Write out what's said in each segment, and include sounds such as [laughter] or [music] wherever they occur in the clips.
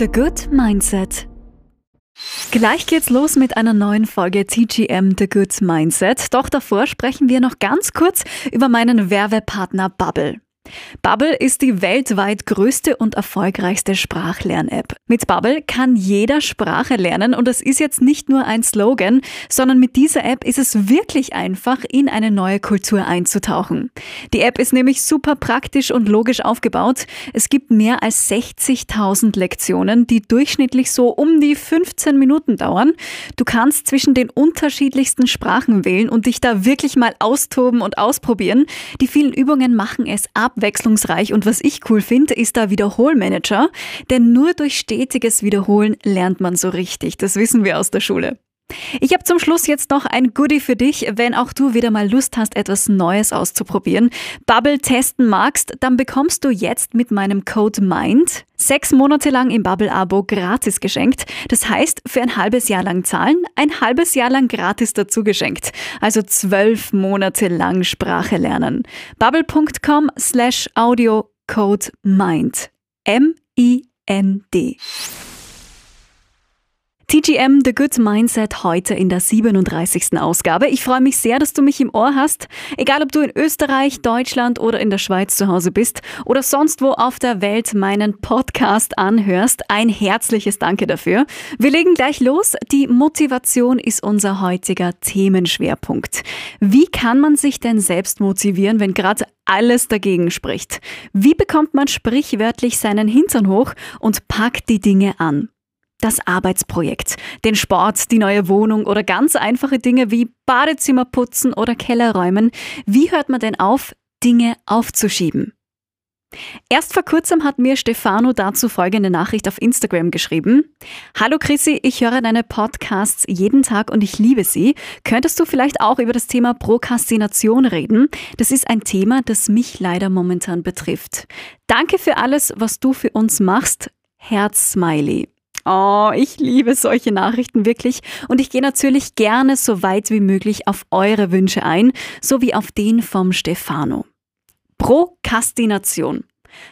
The Good Mindset. Gleich geht's los mit einer neuen Folge TGM The Good Mindset. Doch davor sprechen wir noch ganz kurz über meinen Werbepartner Bubble. Bubble ist die weltweit größte und erfolgreichste Sprachlern-App. Mit Bubble kann jeder Sprache lernen und es ist jetzt nicht nur ein Slogan, sondern mit dieser App ist es wirklich einfach, in eine neue Kultur einzutauchen. Die App ist nämlich super praktisch und logisch aufgebaut. Es gibt mehr als 60.000 Lektionen, die durchschnittlich so um die 15 Minuten dauern. Du kannst zwischen den unterschiedlichsten Sprachen wählen und dich da wirklich mal austoben und ausprobieren. Die vielen Übungen machen es ab abwechslungsreich und was ich cool finde, ist der Wiederholmanager, denn nur durch stetiges Wiederholen lernt man so richtig. Das wissen wir aus der Schule. Ich habe zum Schluss jetzt noch ein Goodie für dich, wenn auch du wieder mal Lust hast, etwas Neues auszuprobieren. Bubble testen magst, dann bekommst du jetzt mit meinem Code MIND sechs Monate lang im Bubble-Abo gratis geschenkt. Das heißt, für ein halbes Jahr lang zahlen, ein halbes Jahr lang gratis dazu geschenkt. Also zwölf Monate lang Sprache lernen. Bubble.com slash audio code MIND. M-I-N-D. TGM The Good Mindset heute in der 37. Ausgabe. Ich freue mich sehr, dass du mich im Ohr hast. Egal, ob du in Österreich, Deutschland oder in der Schweiz zu Hause bist oder sonst wo auf der Welt meinen Podcast anhörst, ein herzliches Danke dafür. Wir legen gleich los. Die Motivation ist unser heutiger Themenschwerpunkt. Wie kann man sich denn selbst motivieren, wenn gerade alles dagegen spricht? Wie bekommt man sprichwörtlich seinen Hintern hoch und packt die Dinge an? Das Arbeitsprojekt, den Sport, die neue Wohnung oder ganz einfache Dinge wie Badezimmer putzen oder Keller räumen. Wie hört man denn auf, Dinge aufzuschieben? Erst vor kurzem hat mir Stefano dazu folgende Nachricht auf Instagram geschrieben. Hallo Chrissy, ich höre deine Podcasts jeden Tag und ich liebe sie. Könntest du vielleicht auch über das Thema Prokrastination reden? Das ist ein Thema, das mich leider momentan betrifft. Danke für alles, was du für uns machst. Herz Smiley. Oh, ich liebe solche Nachrichten wirklich und ich gehe natürlich gerne so weit wie möglich auf eure Wünsche ein, sowie auf den vom Stefano. Prokrastination.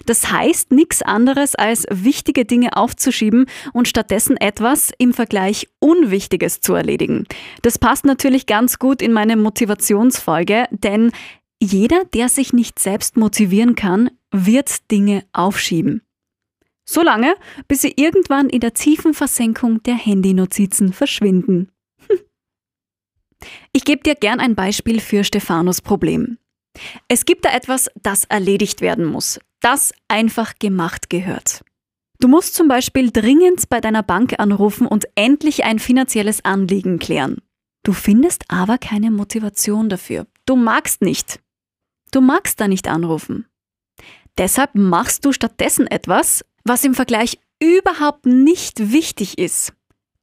Das heißt nichts anderes als wichtige Dinge aufzuschieben und stattdessen etwas im Vergleich Unwichtiges zu erledigen. Das passt natürlich ganz gut in meine Motivationsfolge, denn jeder, der sich nicht selbst motivieren kann, wird Dinge aufschieben. So lange, bis sie irgendwann in der tiefen Versenkung der Handynotizen verschwinden. [laughs] Ich gebe dir gern ein Beispiel für Stefanos Problem. Es gibt da etwas, das erledigt werden muss, das einfach gemacht gehört. Du musst zum Beispiel dringend bei deiner Bank anrufen und endlich ein finanzielles Anliegen klären. Du findest aber keine Motivation dafür. Du magst nicht. Du magst da nicht anrufen. Deshalb machst du stattdessen etwas, was im Vergleich überhaupt nicht wichtig ist.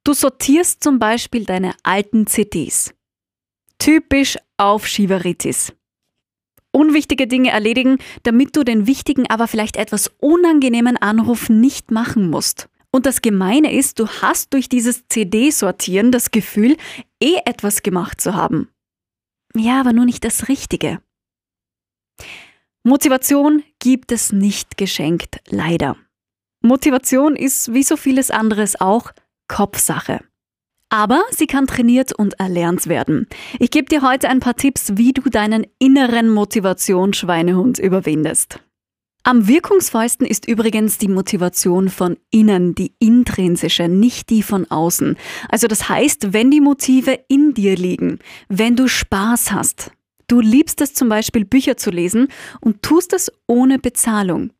Du sortierst zum Beispiel deine alten CDs. Typisch Aufschieberitis. Unwichtige Dinge erledigen, damit du den wichtigen, aber vielleicht etwas unangenehmen Anruf nicht machen musst. Und das Gemeine ist, du hast durch dieses CD-Sortieren das Gefühl, eh etwas gemacht zu haben. Ja, aber nur nicht das Richtige. Motivation gibt es nicht geschenkt, leider. Motivation ist wie so vieles anderes auch Kopfsache. Aber sie kann trainiert und erlernt werden. Ich gebe dir heute ein paar Tipps, wie du deinen inneren Motivationsschweinehund überwindest. Am wirkungsvollsten ist übrigens die Motivation von innen, die intrinsische, nicht die von außen. Also das heißt, wenn die Motive in dir liegen, wenn du Spaß hast. Du liebst es zum Beispiel, Bücher zu lesen und tust es ohne Bezahlung.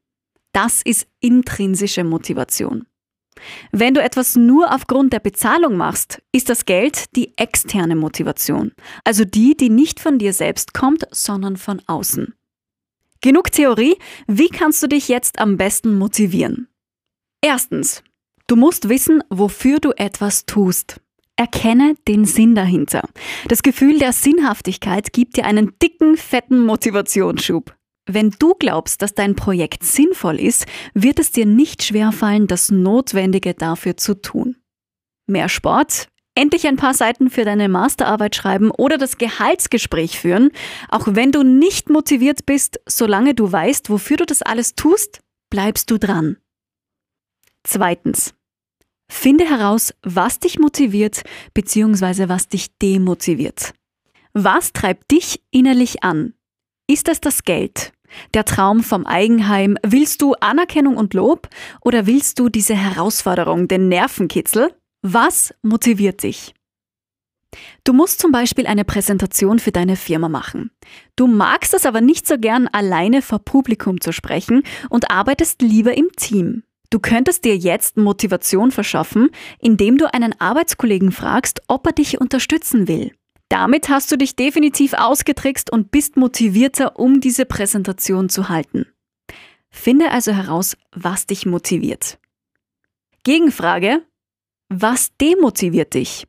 Das ist intrinsische Motivation. Wenn du etwas nur aufgrund der Bezahlung machst, ist das Geld die externe Motivation, also die, die nicht von dir selbst kommt, sondern von außen. Genug Theorie, wie kannst du dich jetzt am besten motivieren? Erstens, du musst wissen, wofür du etwas tust. Erkenne den Sinn dahinter. Das Gefühl der Sinnhaftigkeit gibt dir einen dicken, fetten Motivationsschub. Wenn du glaubst, dass dein Projekt sinnvoll ist, wird es dir nicht schwerfallen, das Notwendige dafür zu tun. Mehr Sport, endlich ein paar Seiten für deine Masterarbeit schreiben oder das Gehaltsgespräch führen, auch wenn du nicht motiviert bist, solange du weißt, wofür du das alles tust, bleibst du dran. Zweitens. Finde heraus, was dich motiviert bzw. was dich demotiviert. Was treibt dich innerlich an? Ist es das Geld? Der Traum vom Eigenheim? Willst du Anerkennung und Lob? Oder willst du diese Herausforderung, den Nervenkitzel? Was motiviert dich? Du musst zum Beispiel eine Präsentation für deine Firma machen. Du magst es aber nicht so gern, alleine vor Publikum zu sprechen und arbeitest lieber im Team. Du könntest dir jetzt Motivation verschaffen, indem du einen Arbeitskollegen fragst, ob er dich unterstützen will. Damit hast du dich definitiv ausgetrickst und bist motivierter, um diese Präsentation zu halten. Finde also heraus, was dich motiviert. Gegenfrage, was demotiviert dich?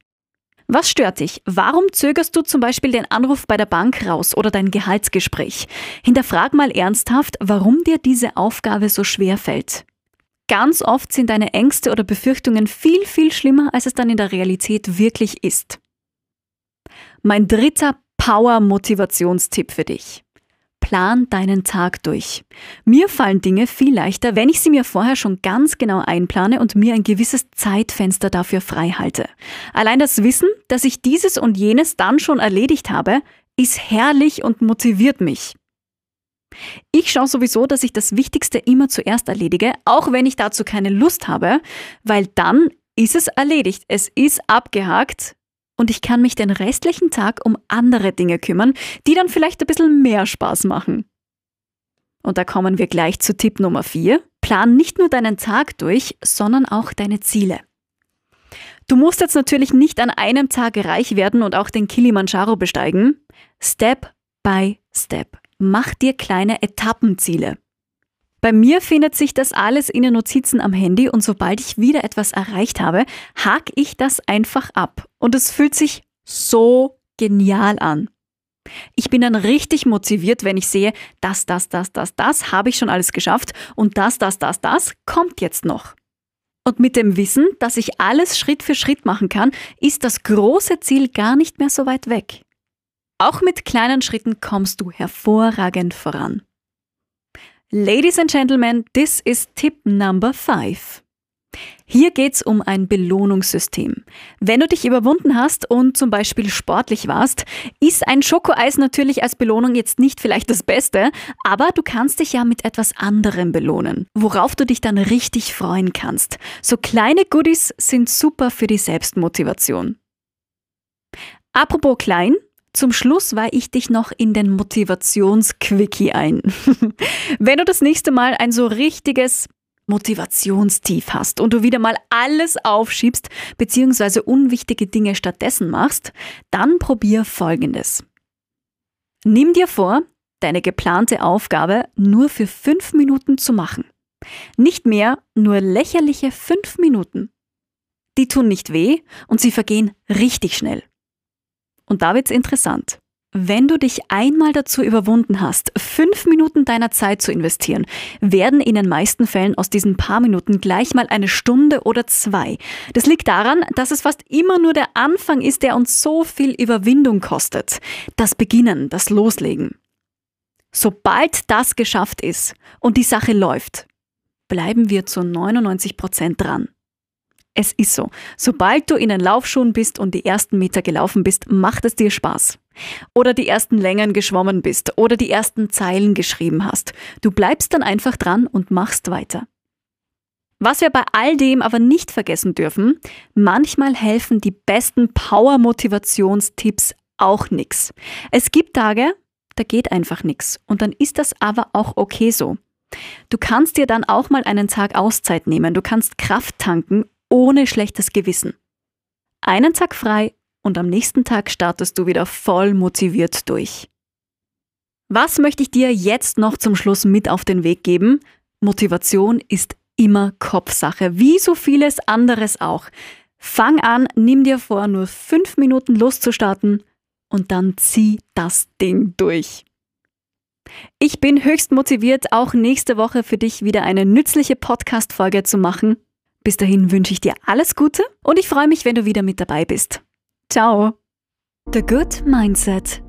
Was stört dich? Warum zögerst du zum Beispiel den Anruf bei der Bank raus oder dein Gehaltsgespräch? Hinterfrag mal ernsthaft, warum dir diese Aufgabe so schwer fällt. Ganz oft sind deine Ängste oder Befürchtungen viel, viel schlimmer, als es dann in der Realität wirklich ist. Mein dritter Power-Motivationstipp für dich. Plan deinen Tag durch. Mir fallen Dinge viel leichter, wenn ich sie mir vorher schon ganz genau einplane und mir ein gewisses Zeitfenster dafür frei halte. Allein das Wissen, dass ich dieses und jenes dann schon erledigt habe, ist herrlich und motiviert mich. Ich schaue sowieso, dass ich das Wichtigste immer zuerst erledige, auch wenn ich dazu keine Lust habe, weil dann ist es erledigt. Es ist abgehakt und ich kann mich den restlichen Tag um andere Dinge kümmern, die dann vielleicht ein bisschen mehr Spaß machen. Und da kommen wir gleich zu Tipp Nummer 4. Plan nicht nur deinen Tag durch, sondern auch deine Ziele. Du musst jetzt natürlich nicht an einem Tag reich werden und auch den Kilimanjaro besteigen. Step by Step. Mach dir kleine Etappenziele. Bei mir findet sich das alles in den Notizen am Handy und sobald ich wieder etwas erreicht habe, hake ich das einfach ab. Und es fühlt sich so genial an. Ich bin dann richtig motiviert, wenn ich sehe, das, das, das, das, das habe ich schon alles geschafft und das, das, das, das kommt jetzt noch. Und mit dem Wissen, dass ich alles Schritt für Schritt machen kann, ist das große Ziel gar nicht mehr so weit weg. Auch mit kleinen Schritten kommst du hervorragend voran. Ladies and Gentlemen, this is Tip Number 5. Hier geht's um ein Belohnungssystem. Wenn du dich überwunden hast und zum Beispiel sportlich warst, ist ein Schokoeis natürlich als Belohnung jetzt nicht vielleicht das Beste, aber du kannst dich ja mit etwas anderem belohnen, worauf du dich dann richtig freuen kannst. So kleine Goodies sind super für die Selbstmotivation. Apropos klein, zum Schluss weihe ich dich noch in den Motivationsquickie ein. [laughs] Wenn du das nächste Mal ein so richtiges Motivationstief hast und du wieder mal alles aufschiebst bzw. unwichtige Dinge stattdessen machst, dann probier Folgendes. Nimm dir vor, deine geplante Aufgabe nur für fünf Minuten zu machen. Nicht mehr, nur lächerliche fünf Minuten. Die tun nicht weh und sie vergehen richtig schnell. Und da wird's interessant. Wenn du dich einmal dazu überwunden hast, fünf Minuten deiner Zeit zu investieren, werden in den meisten Fällen aus diesen paar Minuten gleich mal eine Stunde oder zwei. Das liegt daran, dass es fast immer nur der Anfang ist, der uns so viel Überwindung kostet. Das Beginnen, das Loslegen. Sobald das geschafft ist und die Sache läuft, bleiben wir zu 99 Prozent dran. Es ist so. Sobald du in den Laufschuhen bist und die ersten Meter gelaufen bist, macht es dir Spaß. Oder die ersten Längen geschwommen bist oder die ersten Zeilen geschrieben hast. Du bleibst dann einfach dran und machst weiter. Was wir bei all dem aber nicht vergessen dürfen, manchmal helfen die besten Power-Motivationstipps auch nix. Es gibt Tage, da geht einfach nix. Und dann ist das aber auch okay so. Du kannst dir dann auch mal einen Tag Auszeit nehmen, du kannst Kraft tanken ohne schlechtes Gewissen. Einen Tag frei und am nächsten Tag startest du wieder voll motiviert durch. Was möchte ich dir jetzt noch zum Schluss mit auf den Weg geben? Motivation ist immer Kopfsache, wie so vieles anderes auch. Fang an, nimm dir vor, nur fünf Minuten loszustarten und dann zieh das Ding durch. Ich bin höchst motiviert, auch nächste Woche für dich wieder eine nützliche Podcast-Folge zu machen. Bis dahin wünsche ich dir alles Gute und ich freue mich, wenn du wieder mit dabei bist. Ciao! The Good Mindset